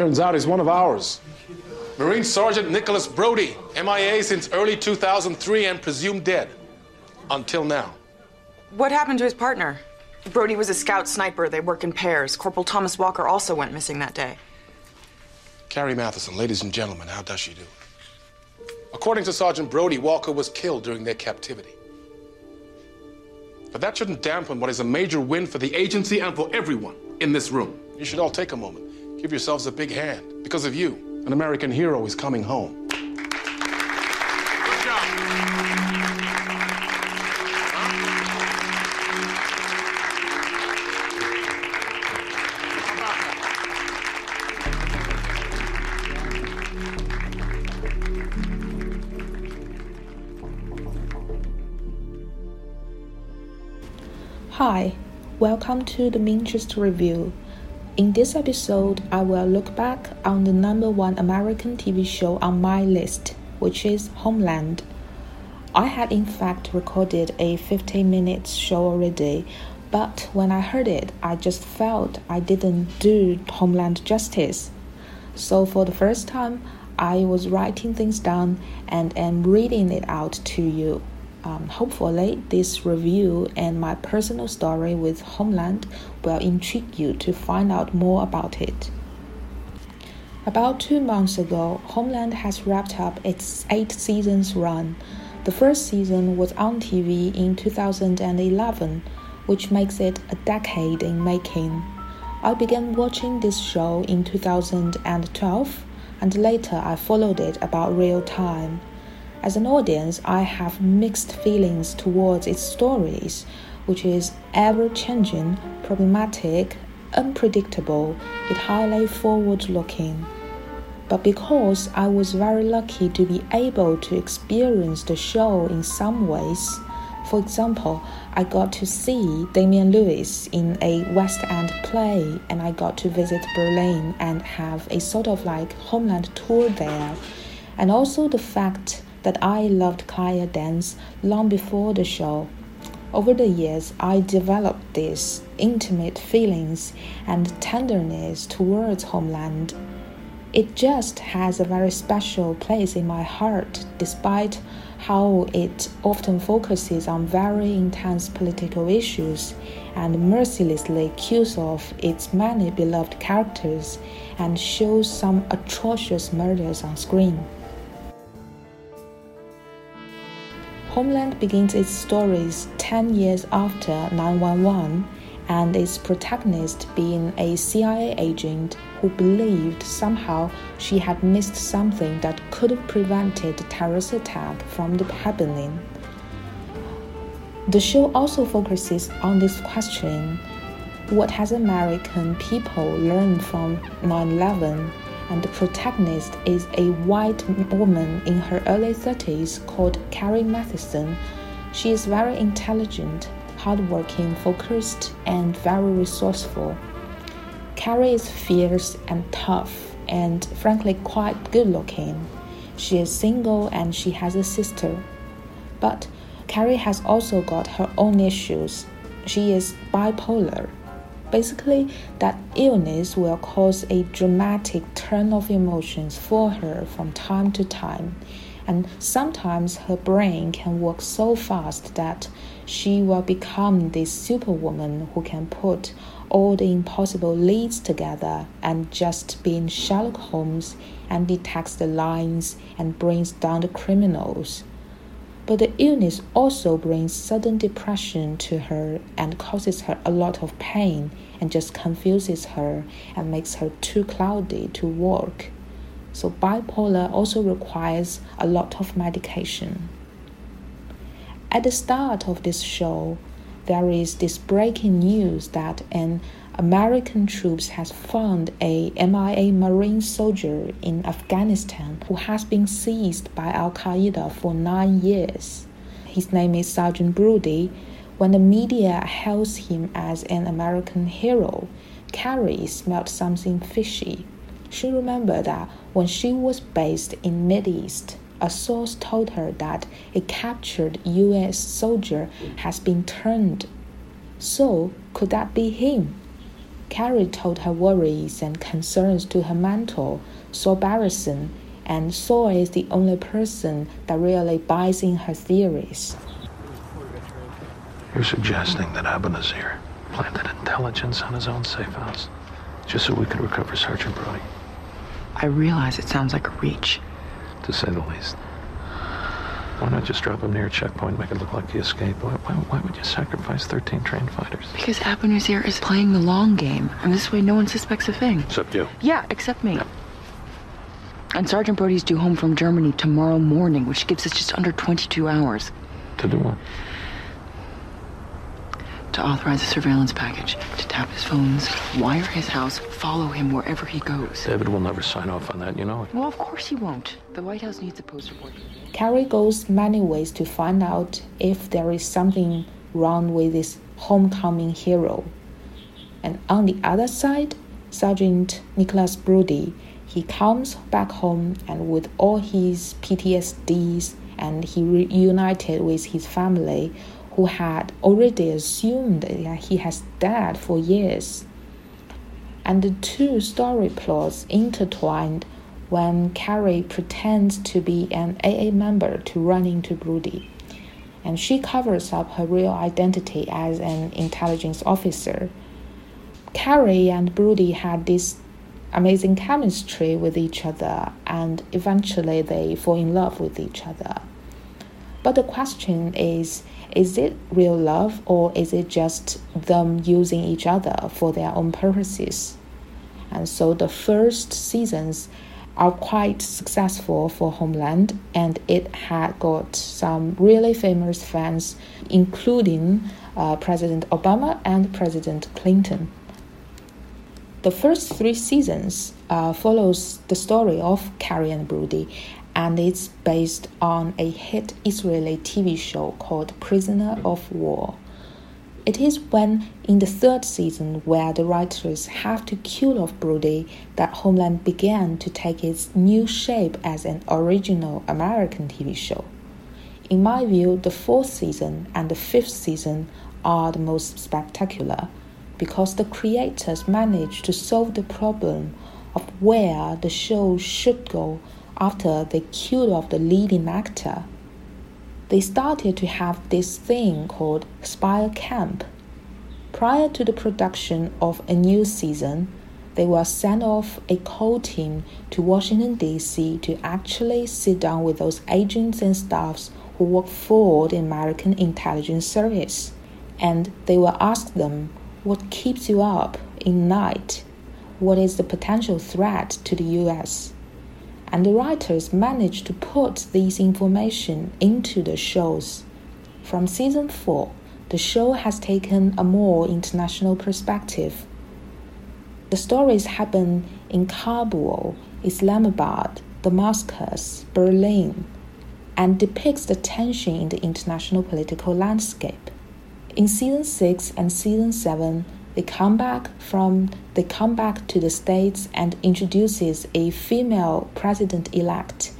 Turns out he's one of ours. Marine Sergeant Nicholas Brody, MIA since early 2003 and presumed dead. Until now. What happened to his partner? Brody was a scout sniper. They work in pairs. Corporal Thomas Walker also went missing that day. Carrie Mathison, ladies and gentlemen, how does she do? According to Sergeant Brody, Walker was killed during their captivity. But that shouldn't dampen what is a major win for the agency and for everyone in this room. You should all take a moment. Give yourselves a big hand. Because of you, an American hero is coming home. Good job. Hi, welcome to the Minchester Review. In this episode, I will look back on the number one American TV show on my list, which is Homeland. I had in fact recorded a 15 minutes show already, but when I heard it, I just felt I didn't do Homeland justice. So for the first time, I was writing things down and am reading it out to you. Um, hopefully, this review and my personal story with Homeland will intrigue you to find out more about it. About two months ago, Homeland has wrapped up its eight seasons run. The first season was on TV in 2011, which makes it a decade in making. I began watching this show in 2012, and later I followed it about real time. As an audience, I have mixed feelings towards its stories, which is ever changing, problematic, unpredictable, yet highly forward looking. But because I was very lucky to be able to experience the show in some ways, for example, I got to see Damian Lewis in a West End play, and I got to visit Berlin and have a sort of like homeland tour there, and also the fact that I loved Claire Danes long before the show. Over the years, I developed these intimate feelings and tenderness towards homeland. It just has a very special place in my heart, despite how it often focuses on very intense political issues and mercilessly kills off its many beloved characters and shows some atrocious murders on screen. Homeland begins its stories 10 years after 911 and its protagonist being a CIA agent who believed somehow she had missed something that could have prevented the terrorist attack from happening. The show also focuses on this question what has American people learned from 9 11 and the protagonist is a white woman in her early 30s called Carrie Mathison. She is very intelligent, hardworking, focused, and very resourceful. Carrie is fierce and tough, and frankly, quite good looking. She is single and she has a sister. But Carrie has also got her own issues. She is bipolar Basically, that illness will cause a dramatic turn of emotions for her from time to time, and sometimes her brain can work so fast that she will become this superwoman who can put all the impossible leads together and just being Sherlock Holmes and detects the lines and brings down the criminals. But the illness also brings sudden depression to her and causes her a lot of pain and just confuses her and makes her too cloudy to work. So, bipolar also requires a lot of medication. At the start of this show, there is this breaking news that an American troops has found a MIA Marine soldier in Afghanistan who has been seized by Al Qaeda for nine years. His name is Sergeant Brody. When the media hails him as an American hero, Carrie smelled something fishy. She remembered that when she was based in the Mideast, a source told her that a captured US soldier has been turned. So, could that be him? Carrie told her worries and concerns to her mentor, Saul Berenson, and Saul is the only person that really buys in her theories. You're suggesting that Abu Nazir planted intelligence on his own safe house just so we could recover Sergeant Brody? I realize it sounds like a reach. To say the least. Why not just drop him near a checkpoint, make it look like he escaped? Why, why, why would you sacrifice 13 trained fighters? Because Abu Nazir is playing the long game, and this way no one suspects a thing. Except you. Yeah, except me. And Sergeant Brody's due home from Germany tomorrow morning, which gives us just under 22 hours. To do what? To authorize a surveillance package, to tap his phones, wire his house, follow him wherever he goes. David will never sign off on that, you know. Well, of course he won't. The White House needs a post report. Carrie goes many ways to find out if there is something wrong with this homecoming hero. And on the other side, Sergeant Nicholas Brody, he comes back home and with all his PTSDs and he reunited with his family who had already assumed that he has died for years. And the two story plots intertwined when Carrie pretends to be an AA member to run into Brody. And she covers up her real identity as an intelligence officer. Carrie and Brody had this amazing chemistry with each other, and eventually they fall in love with each other. But the question is is it real love or is it just them using each other for their own purposes? And so the first seasons are quite successful for Homeland, and it had got some really famous fans, including uh, President Obama and President Clinton. The first three seasons uh, follows the story of Carrie and Brody, and it's based on a hit Israeli TV show called Prisoner of War. It is when, in the third season, where the writers have to kill off Brody, that Homeland began to take its new shape as an original American TV show. In my view, the fourth season and the fifth season are the most spectacular because the creators managed to solve the problem of where the show should go after they killed off the leading actor they started to have this thing called Spy Camp. Prior to the production of a new season, they will send off a core team to Washington, D.C. to actually sit down with those agents and staffs who work for the American Intelligence Service. And they will ask them, What keeps you up in night? What is the potential threat to the U.S.? And the writers managed to put this information into the shows. From season 4, the show has taken a more international perspective. The stories happen in Kabul, Islamabad, Damascus, Berlin, and depicts the tension in the international political landscape. In season 6 and season 7, they come back from they come back to the states and introduces a female president elect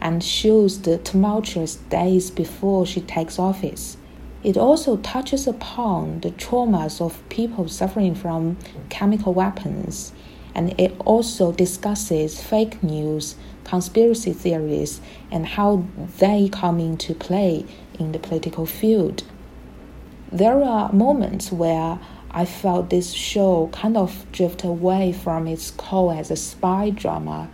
and shows the tumultuous days before she takes office. It also touches upon the traumas of people suffering from chemical weapons, and it also discusses fake news, conspiracy theories, and how they come into play in the political field. There are moments where I felt this show kind of drift away from its core as a spy drama,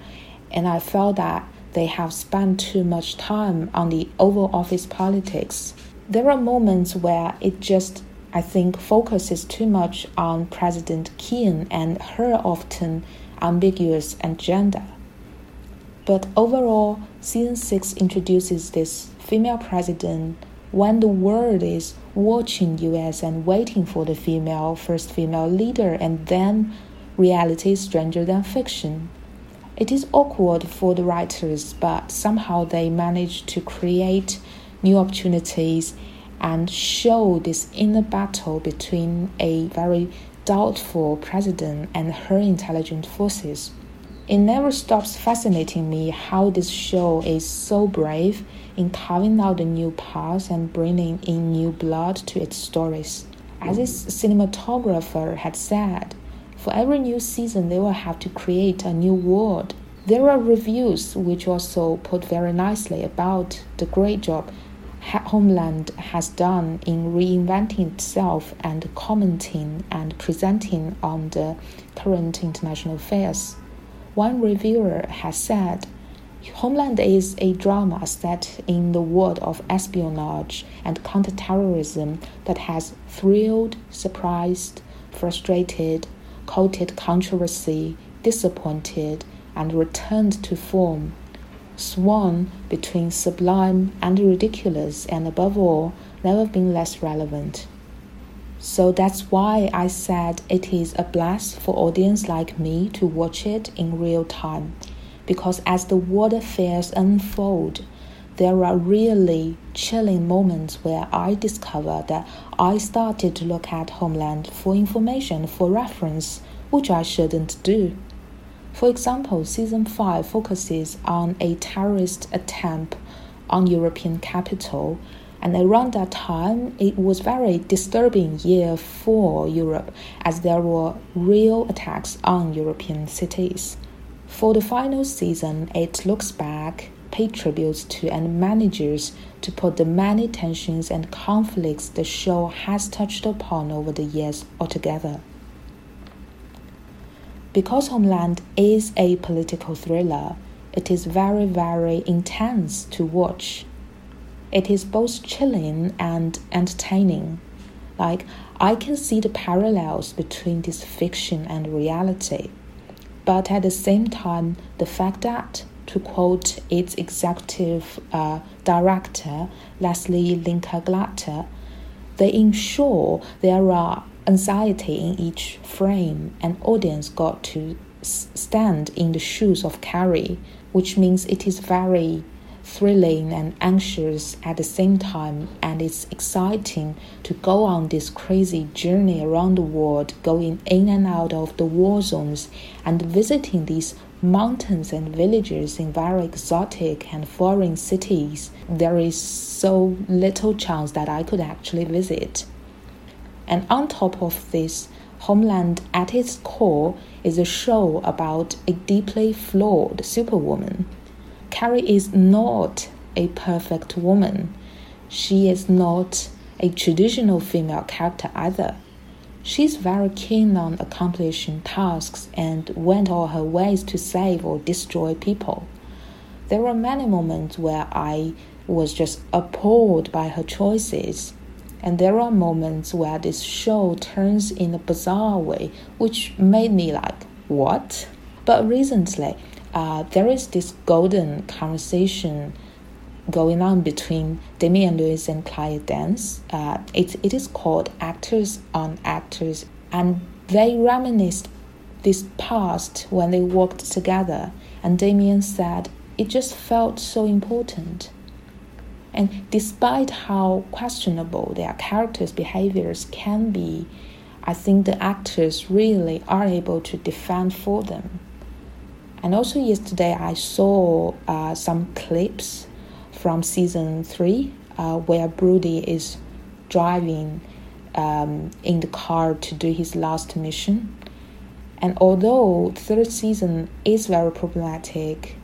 and I felt that they have spent too much time on the Oval Office politics. There are moments where it just, I think, focuses too much on President Keane and her often ambiguous agenda. But overall, season 6 introduces this female president when the world is watching US and waiting for the female first female leader and then reality is stranger than fiction. It is awkward for the writers, but somehow they manage to create new opportunities and show this inner battle between a very doubtful president and her intelligent forces. It never stops fascinating me how this show is so brave in carving out the new paths and bringing in new blood to its stories. As its cinematographer had said, For every new season, they will have to create a new world. There are reviews which also put very nicely about the great job Homeland has done in reinventing itself and commenting and presenting on the current international affairs. One reviewer has said Homeland is a drama set in the world of espionage and counterterrorism that has thrilled, surprised, frustrated, courted controversy, disappointed, and returned to form swung between sublime and ridiculous, and above all, never been less relevant. So that's why I said it is a blast for audience like me to watch it in real time, because as the world affairs unfold, there are really chilling moments where I discover that I started to look at Homeland for information, for reference, which I shouldn't do. For example, season 5 focuses on a terrorist attempt on European capital, and around that time, it was a very disturbing year for Europe as there were real attacks on European cities. For the final season, it looks back, pays tributes to and manages to put the many tensions and conflicts the show has touched upon over the years altogether. Because Homeland is a political thriller, it is very, very intense to watch. It is both chilling and entertaining. Like, I can see the parallels between this fiction and reality. But at the same time, the fact that, to quote its executive uh, director, Leslie Linka Glatter, they ensure there are anxiety in each frame, and audience got to stand in the shoes of Carrie, which means it is very thrilling and anxious at the same time, and it's exciting to go on this crazy journey around the world, going in and out of the war zones and visiting these mountains and villages in very exotic and foreign cities. There is so little chance that I could actually visit. And on top of this, Homeland at its core is a show about a deeply flawed superwoman. Carrie is not a perfect woman. She is not a traditional female character either. She's very keen on accomplishing tasks and went all her ways to save or destroy people. There were many moments where I was just appalled by her choices and there are moments where this show turns in a bizarre way, which made me like, what? But recently, uh, there is this golden conversation going on between Damian Lewis and Claire Danes. Uh, it, it is called Actors on Actors, and they reminisce this past when they worked together. And Damian said, It just felt so important. And despite how questionable their characters' behaviors can be, I think the actors really are able to defend for them. And also, yesterday I saw uh, some clips from season three uh, where Brody is driving um, in the car to do his last mission. And although third season is very problematic,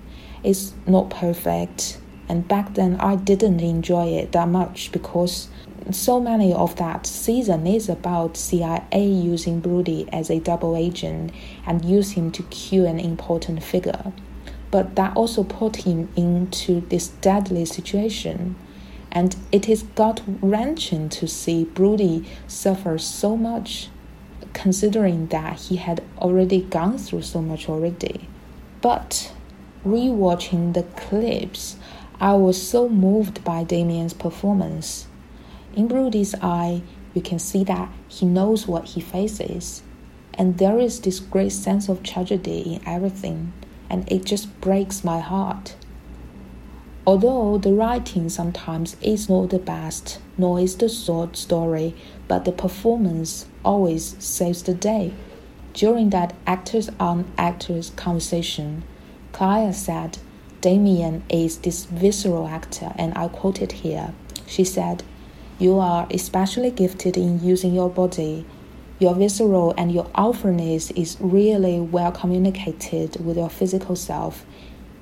it's not perfect, and back then, I didn't enjoy it that much because so many of that season is about CIA using Brody as a double agent and use him to kill an important figure. But that also put him into this deadly situation. And it is gut wrenching to see Brody suffer so much, considering that he had already gone through so much already. But rewatching the clips, I was so moved by Damian's performance. In Brody's eye, you can see that he knows what he faces, and there is this great sense of tragedy in everything, and it just breaks my heart. Although the writing sometimes is not the best, nor is the short story, but the performance always saves the day. During that actors on actors conversation, Claire said Damian is this visceral actor, and I quote it here. She said, You are especially gifted in using your body. your visceral and your alphaness is really well communicated with your physical self,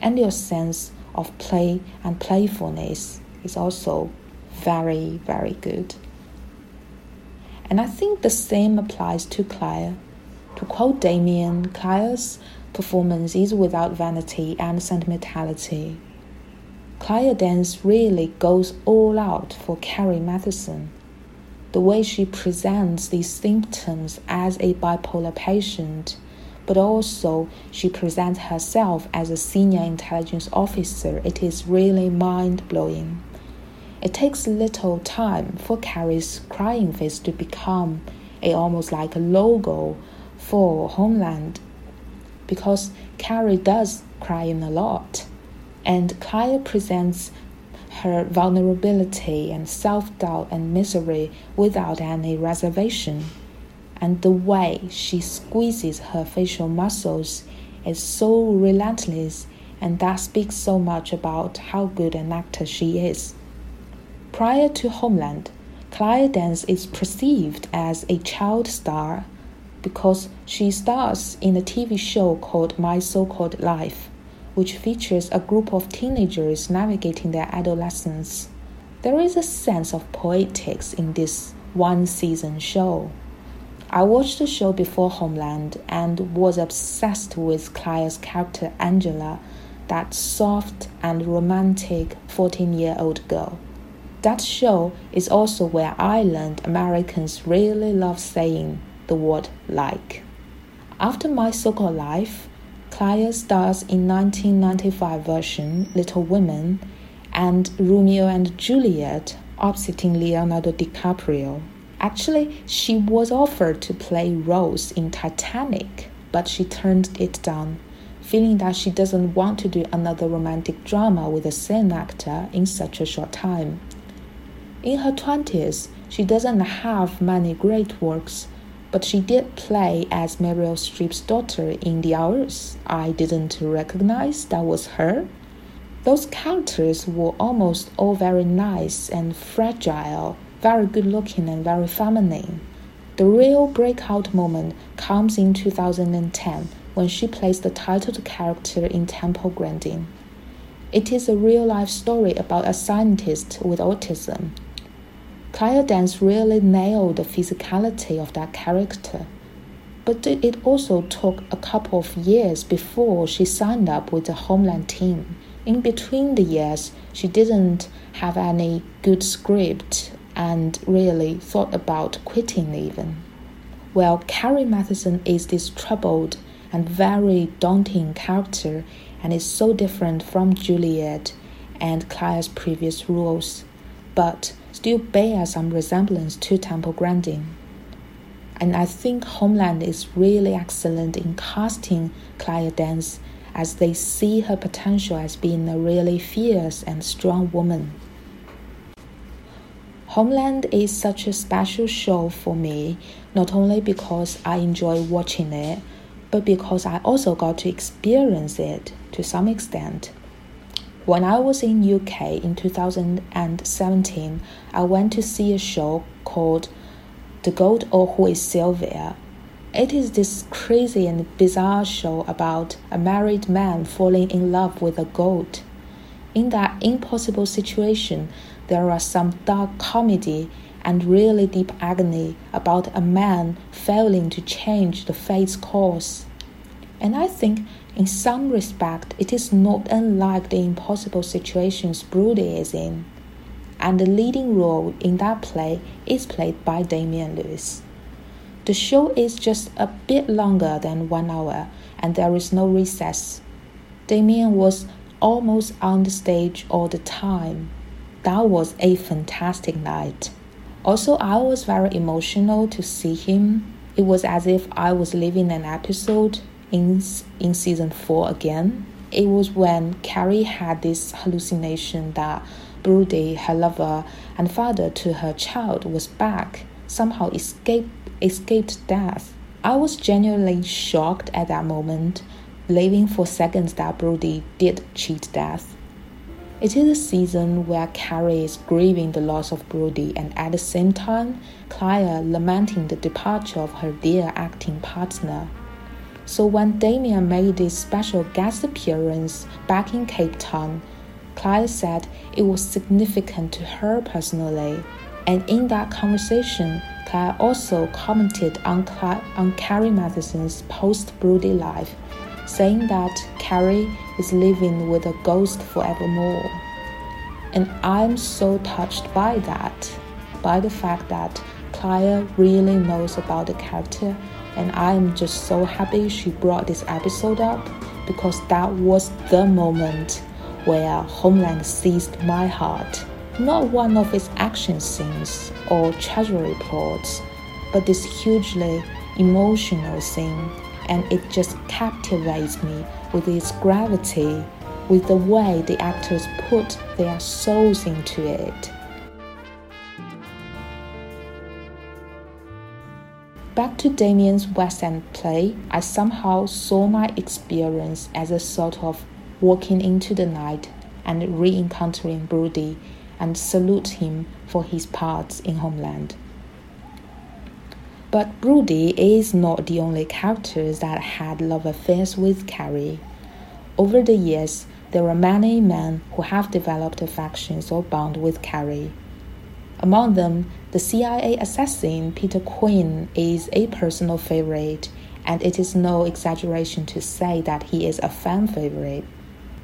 and your sense of play and playfulness is also very, very good. And I think the same applies to Claire. To quote Damian, Claire's performance is without vanity and sentimentality. Claire Danes really goes all out for Carrie Mathison the way she presents these symptoms as a bipolar patient, but also she presents herself as a senior intelligence officer, it is really mind blowing. It takes little time for Carrie's crying face to become a almost like a logo for Homeland because Carrie does cry in a lot. And Kaya presents her vulnerability and self doubt and misery without any reservation. And the way she squeezes her facial muscles is so relentless, and that speaks so much about how good an actor she is. Prior to Homeland, Claire Danes is perceived as a child star because she stars in a TV show called My So Called Life which features a group of teenagers navigating their adolescence. There is a sense of poetics in this one season show. I watched the show before Homeland and was obsessed with Claire's character Angela, that soft and romantic 14 year old girl. That show is also where I learned Americans really love saying the word like. After my so called life, Claire stars in 1995 version Little Women and Romeo and Juliet oppositing Leonardo DiCaprio. Actually, she was offered to play Rose in Titanic, but she turned it down, feeling that she doesn't want to do another romantic drama with the same actor in such a short time. In her 20s, she doesn't have many great works, but she did play as Meryl Streep's daughter in The Hours. I didn't recognize that was her. Those characters were almost all very nice and fragile, very good looking and very feminine. The real breakout moment comes in 2010 when she plays the titled character in Temple Grandin. It is a real life story about a scientist with autism Claire Danes really nailed the physicality of that character. But it also took a couple of years before she signed up with the Homeland team. In between the years, she didn't have any good script and really thought about quitting even. Well, Carrie Mathison is this troubled and very daunting character and is so different from Juliet and Claire's previous roles. But still bear some resemblance to Temple Grandin. And I think Homeland is really excellent in casting Claire Danes as they see her potential as being a really fierce and strong woman. Homeland is such a special show for me, not only because I enjoy watching it, but because I also got to experience it to some extent. When I was in UK in 2017, I went to see a show called The Goat or Who is Sylvia. It is this crazy and bizarre show about a married man falling in love with a goat. In that impossible situation, there are some dark comedy and really deep agony about a man failing to change the fate's course. And I think in some respect, it is not unlike the impossible situations Brody is in. And the leading role in that play is played by Damian Lewis. The show is just a bit longer than one hour, and there is no recess. Damian was almost on the stage all the time. That was a fantastic night. Also, I was very emotional to see him. It was as if I was living an episode in in season four again. It was when Carrie had this hallucination that Brody, her lover and father to her child, was back, somehow escaped escaped death. I was genuinely shocked at that moment, believing for seconds that Brody did cheat death. It is a season where Carrie is grieving the loss of Brody and at the same time, Claire lamenting the departure of her dear acting partner. So when Damian made his special guest appearance back in Cape Town, Claire said it was significant to her personally. And in that conversation, Claire also commented on, on Carrie Mathison's post Brody life saying that Carrie is living with a ghost forevermore. And I'm so touched by that, by the fact that Claire really knows about the character, and I'm just so happy she brought this episode up because that was the moment where Homeland seized my heart. Not one of its action scenes or treasury plots, but this hugely emotional scene and it just captivates me with its gravity, with the way the actors put their souls into it. Back to Damian's West End play, I somehow saw my experience as a sort of walking into the night and re encountering Brody and salute him for his parts in Homeland. But Brody is not the only character that had love affairs with Carrie. Over the years, there are many men who have developed affections or bond with Carrie. Among them, the CIA assassin Peter Quinn is a personal favorite, and it is no exaggeration to say that he is a fan favorite.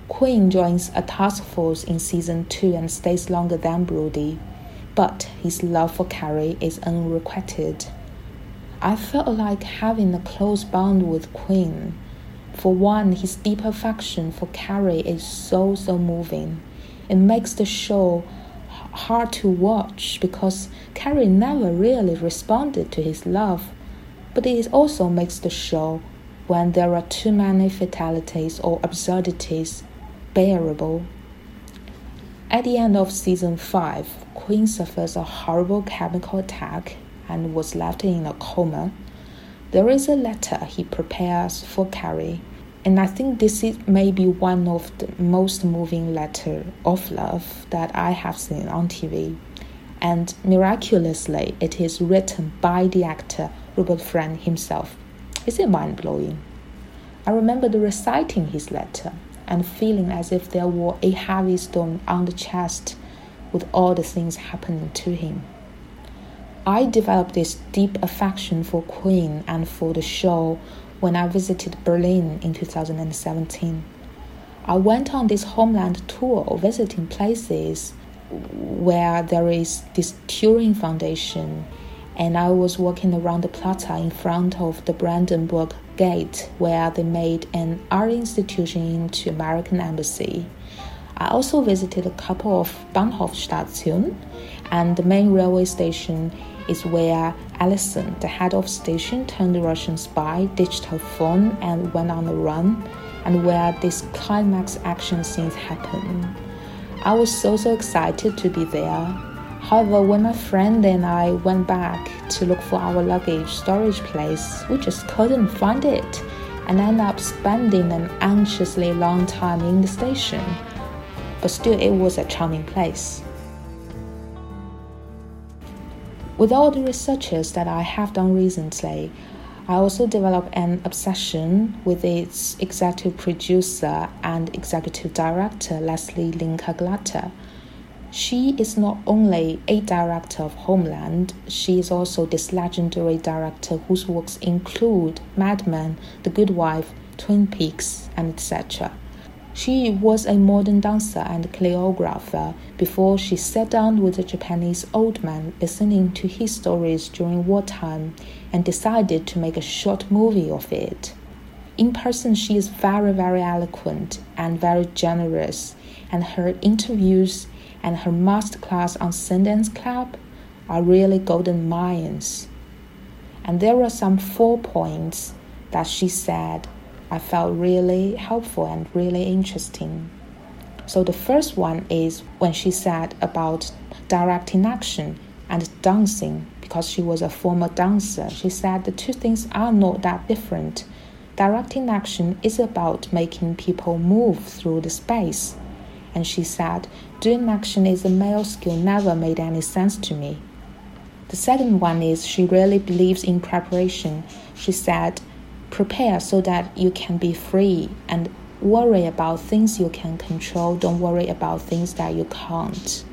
Quinn joins a task force in season 2 and stays longer than Brody, but his love for Carrie is unrequited. I felt like having a close bond with Quinn. For one, his deep affection for Carrie is so, so moving. It makes the show hard to watch because Carrie never really responded to his love. But it also makes the show, when there are too many fatalities or absurdities, bearable. At the end of season 5, Quinn suffers a horrible chemical attack and was left in a coma. There is a letter he prepares for Carrie, and I think this is maybe one of the most moving letter of love that I have seen on TV. And miraculously, it is written by the actor Rupert Friend himself. Is it mind blowing? I remember reciting his letter and feeling as if there were a heavy stone on the chest with all the things happening to him. I developed this deep affection for Quinn and for the show when I visited Berlin in 2017. I went on this homeland tour visiting places where there is this Düring Foundation, and I was walking around the plaza in front of the Brandenburg Gate where they made an art institution into American Embassy. I also visited a couple of Bahnhofstation and the main railway station is where Allison, the head of station, turned the Russian spy, ditched her phone, and went on a run, and where this climax action scenes happen. I was so so excited to be there. However, when my friend and I went back to look for our luggage storage place, we just couldn't find it and ended up spending an anxiously long time in the station. But still, it was a charming place. With all the researches that I have done recently, I also developed an obsession with its executive producer and executive director, Leslie Linka Glatter. She is not only a director of Homeland, she is also this legendary director whose works include Mad Men, The Good Wife, Twin Peaks, and etc. She was a modern dancer and choreographer before she sat down with a Japanese old man listening to his stories during wartime and decided to make a short movie of it. In person, she is very, very eloquent and very generous, and her interviews and her masterclass on Sundance Club are really golden mines. And there were some four points that she said I felt really helpful and really interesting. So the first one is when she said about directing action and dancing because she was a former dancer. She said the two things are not that different. Directing action is about making people move through the space, and she said, Doing action is a male skill never made any sense to me. The second one is she really believes in preparation. She said, Prepare so that you can be free and worry about things you can control. Don't worry about things that you can't.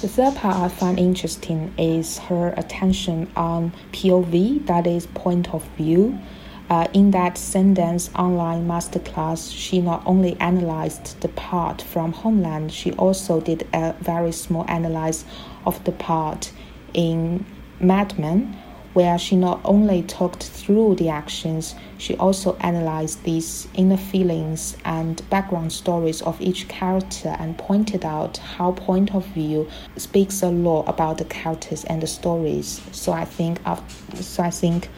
The third part I find interesting is her attention on POV, that is, point of view. Uh, in that Sundance online masterclass, she not only analyzed the part from Homeland, she also did a very small analysis of the part in Mad Men, where she not only talked through the actions, she also analyzed these inner feelings and background stories of each character and pointed out how point of view speaks a lot about the characters and the stories. So I think, so I think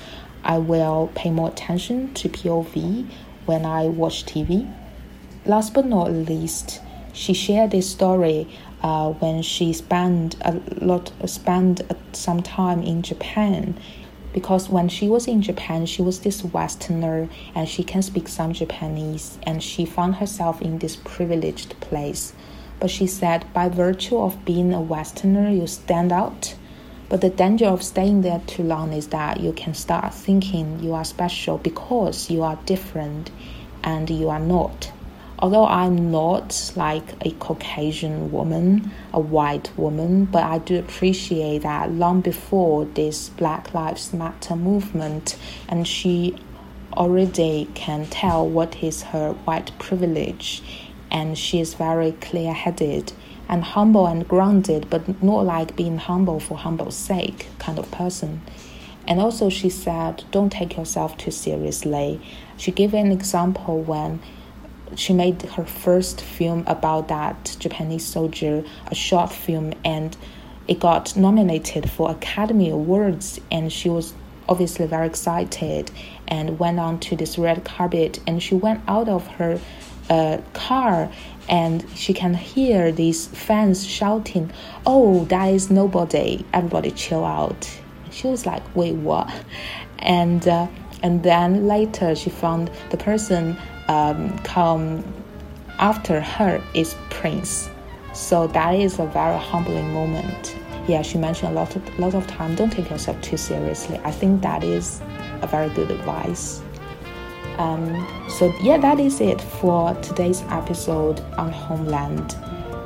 I will pay more attention to POV when I watch TV. Last but not least, she shared this story uh, when she spent a lot spent some time in Japan because when she was in Japan, she was this Westerner and she can speak some Japanese, and she found herself in this privileged place. But she said, by virtue of being a Westerner, you stand out but the danger of staying there too long is that you can start thinking you are special because you are different and you are not. Although I'm not like a Caucasian woman, a white woman, but I do appreciate that long before this Black Lives Matter movement, and she already can tell what is her white privilege, and she is very clear headed and humble and grounded, but not like being humble for humble's sake kind of person. And also, she said, don't take yourself too seriously. She gave an example when she made her first film about that Japanese soldier, a short film, and it got nominated for Academy Awards. And she was obviously very excited and went on to this red carpet. And she went out of her uh, car and she can hear these fans shouting, "Oh, that is nobody! Everybody chill out." She was like, "Wait, what?" And uh, and then later she found the person um, come after her is Prince. So that is a very humbling moment. Yeah, she mentioned a lot of lot of time. Don't take yourself too seriously. I think that is a very good advice. Um, so, yeah, that is it for today's episode on Homeland.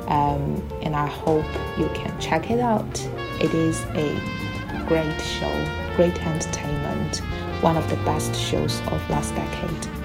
Um, and I hope you can check it out. It is a great show, great entertainment, one of the best shows of last decade.